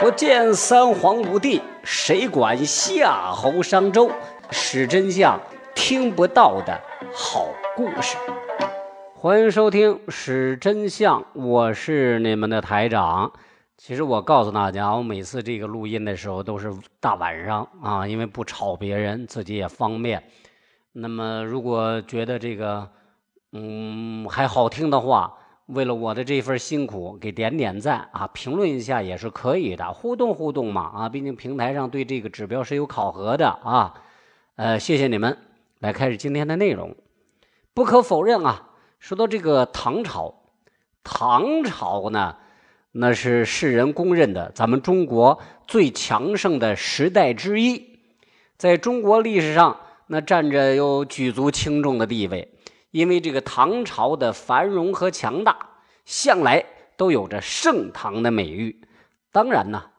不见三皇五帝，谁管夏侯商周？史真相听不到的好故事。欢迎收听《史真相》，我是你们的台长。其实我告诉大家，我每次这个录音的时候都是大晚上啊，因为不吵别人，自己也方便。那么，如果觉得这个嗯还好听的话，为了我的这份辛苦，给点点赞啊，评论一下也是可以的，互动互动嘛啊，毕竟平台上对这个指标是有考核的啊。呃，谢谢你们，来开始今天的内容。不可否认啊，说到这个唐朝，唐朝呢，那是世人公认的咱们中国最强盛的时代之一，在中国历史上那占着有举足轻重的地位。因为这个唐朝的繁荣和强大，向来都有着盛唐的美誉。当然呢，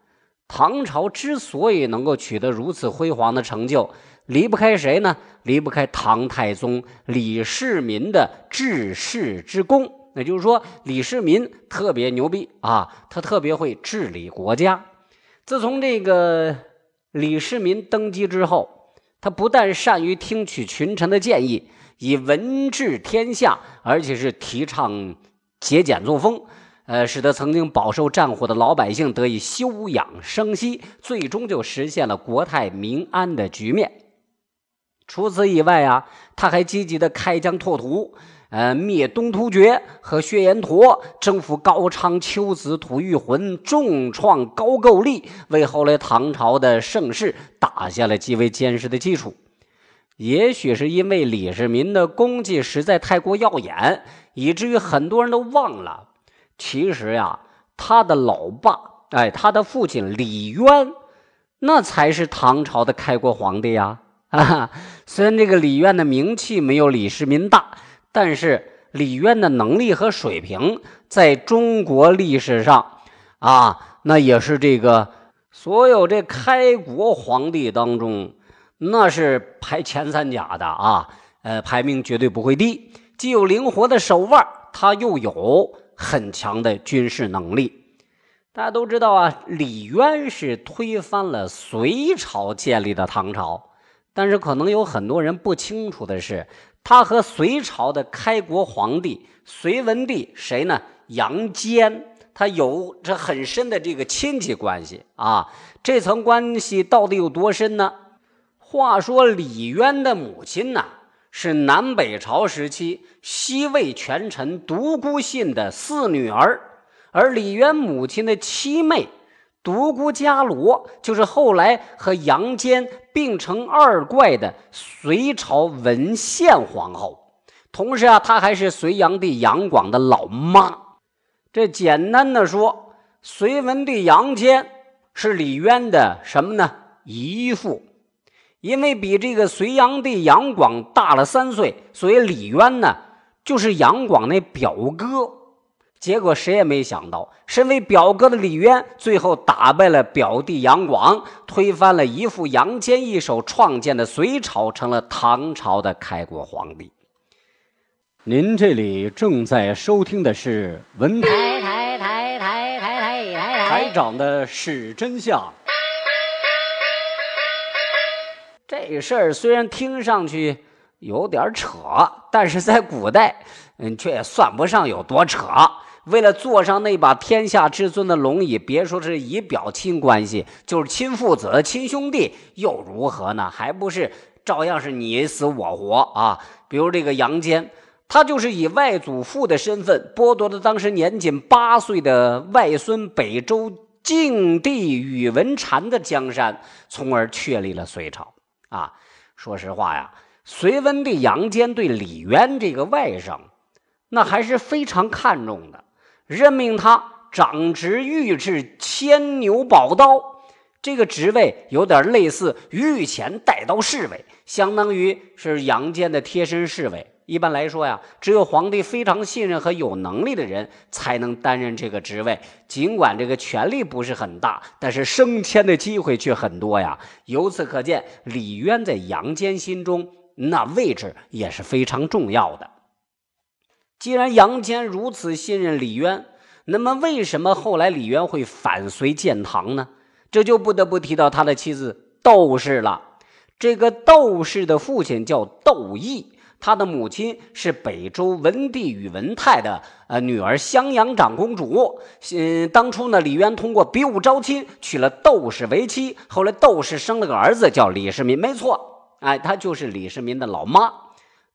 唐朝之所以能够取得如此辉煌的成就，离不开谁呢？离不开唐太宗李世民的治世之功。也就是说，李世民特别牛逼啊，他特别会治理国家。自从这个李世民登基之后，他不但善于听取群臣的建议。以文治天下，而且是提倡节俭作风，呃，使得曾经饱受战火的老百姓得以休养生息，最终就实现了国泰民安的局面。除此以外啊，他还积极的开疆拓土，呃，灭东突厥和薛延陀，征服高昌、丘子、吐谷浑，重创高句丽，为后来唐朝的盛世打下了极为坚实的基础。也许是因为李世民的功绩实在太过耀眼，以至于很多人都忘了，其实呀，他的老爸，哎，他的父亲李渊，那才是唐朝的开国皇帝呀！啊，虽然这个李渊的名气没有李世民大，但是李渊的能力和水平，在中国历史上，啊，那也是这个所有这开国皇帝当中。那是排前三甲的啊，呃，排名绝对不会低。既有灵活的手腕，他又有很强的军事能力。大家都知道啊，李渊是推翻了隋朝建立的唐朝，但是可能有很多人不清楚的是，他和隋朝的开国皇帝隋文帝谁呢？杨坚，他有着很深的这个亲戚关系啊。这层关系到底有多深呢？话说李渊的母亲呢，是南北朝时期西魏权臣独孤信的四女儿，而李渊母亲的七妹独孤伽罗，就是后来和杨坚并成二怪的隋朝文献皇后。同时啊，她还是隋炀帝杨广的老妈。这简单的说，隋文帝杨坚是李渊的什么呢？姨父。因为比这个隋炀帝杨广大了三岁，所以李渊呢就是杨广那表哥。结果谁也没想到，身为表哥的李渊最后打败了表弟杨广，推翻了姨父杨坚一手创建的隋朝，成了唐朝的开国皇帝。您这里正在收听的是文台台台台台台台台长的史真相。这事儿虽然听上去有点扯，但是在古代，嗯，却也算不上有多扯。为了坐上那把天下至尊的龙椅，别说是以表亲关系，就是亲父子、亲兄弟又如何呢？还不是照样是你死我活啊！比如这个杨坚，他就是以外祖父的身份，剥夺了当时年仅八岁的外孙北周静帝宇文禅的江山，从而确立了隋朝。啊，说实话呀，隋文帝杨坚对李渊这个外甥，那还是非常看重的，任命他掌执御制牵牛宝刀，这个职位有点类似御前带刀侍卫，相当于是杨坚的贴身侍卫。一般来说呀，只有皇帝非常信任和有能力的人才能担任这个职位。尽管这个权力不是很大，但是升迁的机会却很多呀。由此可见，李渊在杨坚心中那位置也是非常重要的。既然杨坚如此信任李渊，那么，为什么后来李渊会反隋建唐呢？这就不得不提到他的妻子窦氏了。这个窦氏的父亲叫窦毅，他的母亲是北周文帝宇文泰的呃女儿襄阳长公主。嗯，当初呢，李渊通过比武招亲娶了窦氏为妻，后来窦氏生了个儿子叫李世民，没错，哎，他就是李世民的老妈。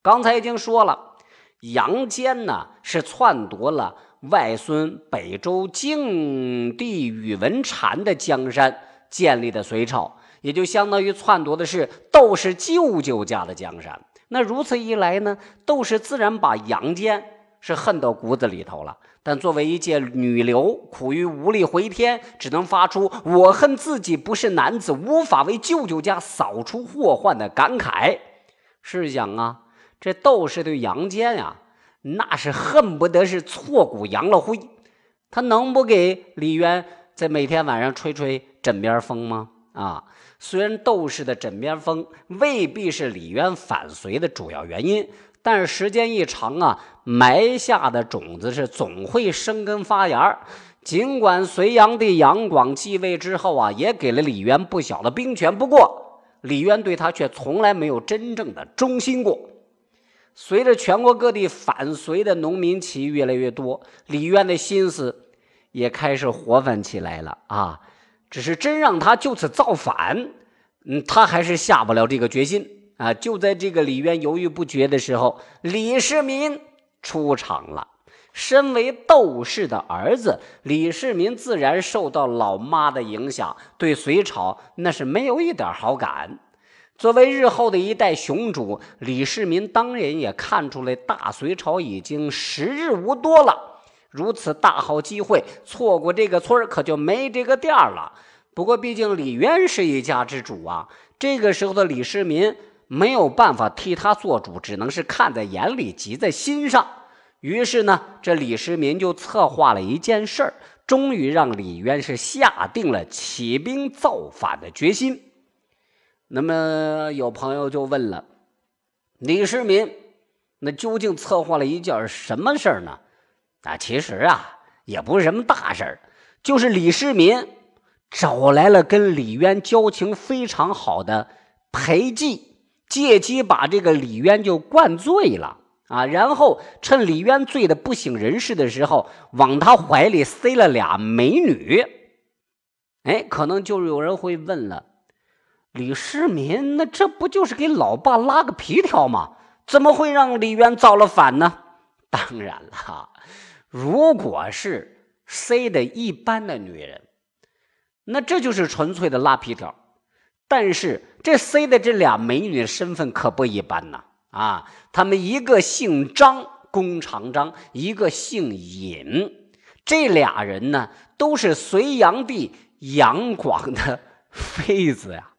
刚才已经说了，杨坚呢是篡夺了外孙北周静帝宇文阐的江山，建立的隋朝。也就相当于篡夺的是窦氏舅舅家的江山。那如此一来呢，窦氏自然把杨坚是恨到骨子里头了。但作为一介女流，苦于无力回天，只能发出“我恨自己不是男子，无法为舅舅家扫除祸患”的感慨。试想啊，这窦氏对杨坚呀，那是恨不得是挫骨扬了灰。他能不给李渊在每天晚上吹吹枕边风吗？啊！虽然窦氏的枕边风未必是李渊反隋的主要原因，但是时间一长啊，埋下的种子是总会生根发芽。尽管隋炀帝杨广继位之后啊，也给了李渊不小的兵权，不过李渊对他却从来没有真正的忠心过。随着全国各地反隋的农民起义越来越多，李渊的心思也开始活泛起来了啊。只是真让他就此造反，嗯，他还是下不了这个决心啊！就在这个李渊犹豫不决的时候，李世民出场了。身为窦氏的儿子，李世民自然受到老妈的影响，对隋朝那是没有一点好感。作为日后的一代雄主，李世民当然也看出来大隋朝已经时日无多了。如此大好机会，错过这个村可就没这个店了。不过，毕竟李渊是一家之主啊。这个时候的李世民没有办法替他做主，只能是看在眼里，急在心上。于是呢，这李世民就策划了一件事儿，终于让李渊是下定了起兵造反的决心。那么，有朋友就问了：李世民那究竟策划了一件什么事儿呢？啊，其实啊，也不是什么大事儿，就是李世民找来了跟李渊交情非常好的裴寂，借机把这个李渊就灌醉了啊，然后趁李渊醉的不省人事的时候，往他怀里塞了俩美女。哎，可能就有人会问了，李世民那这不就是给老爸拉个皮条吗？怎么会让李渊造了反呢？当然了。如果是 C 的一般的女人，那这就是纯粹的拉皮条。但是这 C 的这俩美女身份可不一般呐！啊，她们一个姓张，弓长张；一个姓尹。这俩人呢，都是隋炀帝杨广的妃子呀。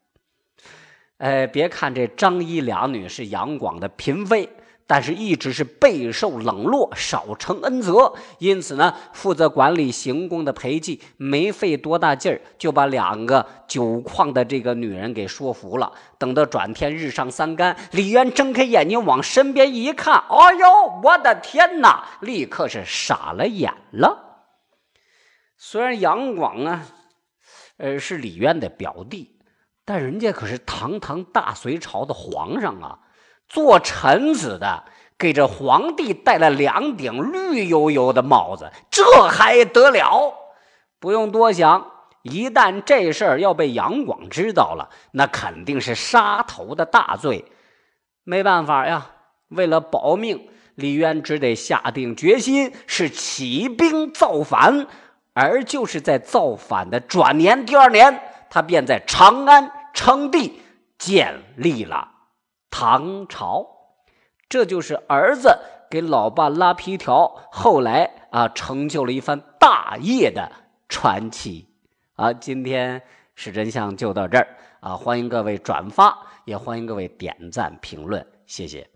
哎，别看这张一俩女是杨广的嫔妃。但是一直是备受冷落，少承恩泽，因此呢，负责管理行宫的裴寂没费多大劲儿，就把两个酒矿的这个女人给说服了。等到转天日上三竿，李渊睁开眼睛往身边一看，哎呦，我的天哪！立刻是傻了眼了。虽然杨广啊，呃，是李渊的表弟，但人家可是堂堂大隋朝的皇上啊。做臣子的给这皇帝戴了两顶绿油油的帽子，这还得了？不用多想，一旦这事儿要被杨广知道了，那肯定是杀头的大罪。没办法呀，为了保命，李渊只得下定决心，是起兵造反。而就是在造反的转年，第二年，他便在长安称帝，建立了。唐朝，这就是儿子给老爸拉皮条，后来啊成就了一番大业的传奇。啊，今天是真相就到这儿啊，欢迎各位转发，也欢迎各位点赞评论，谢谢。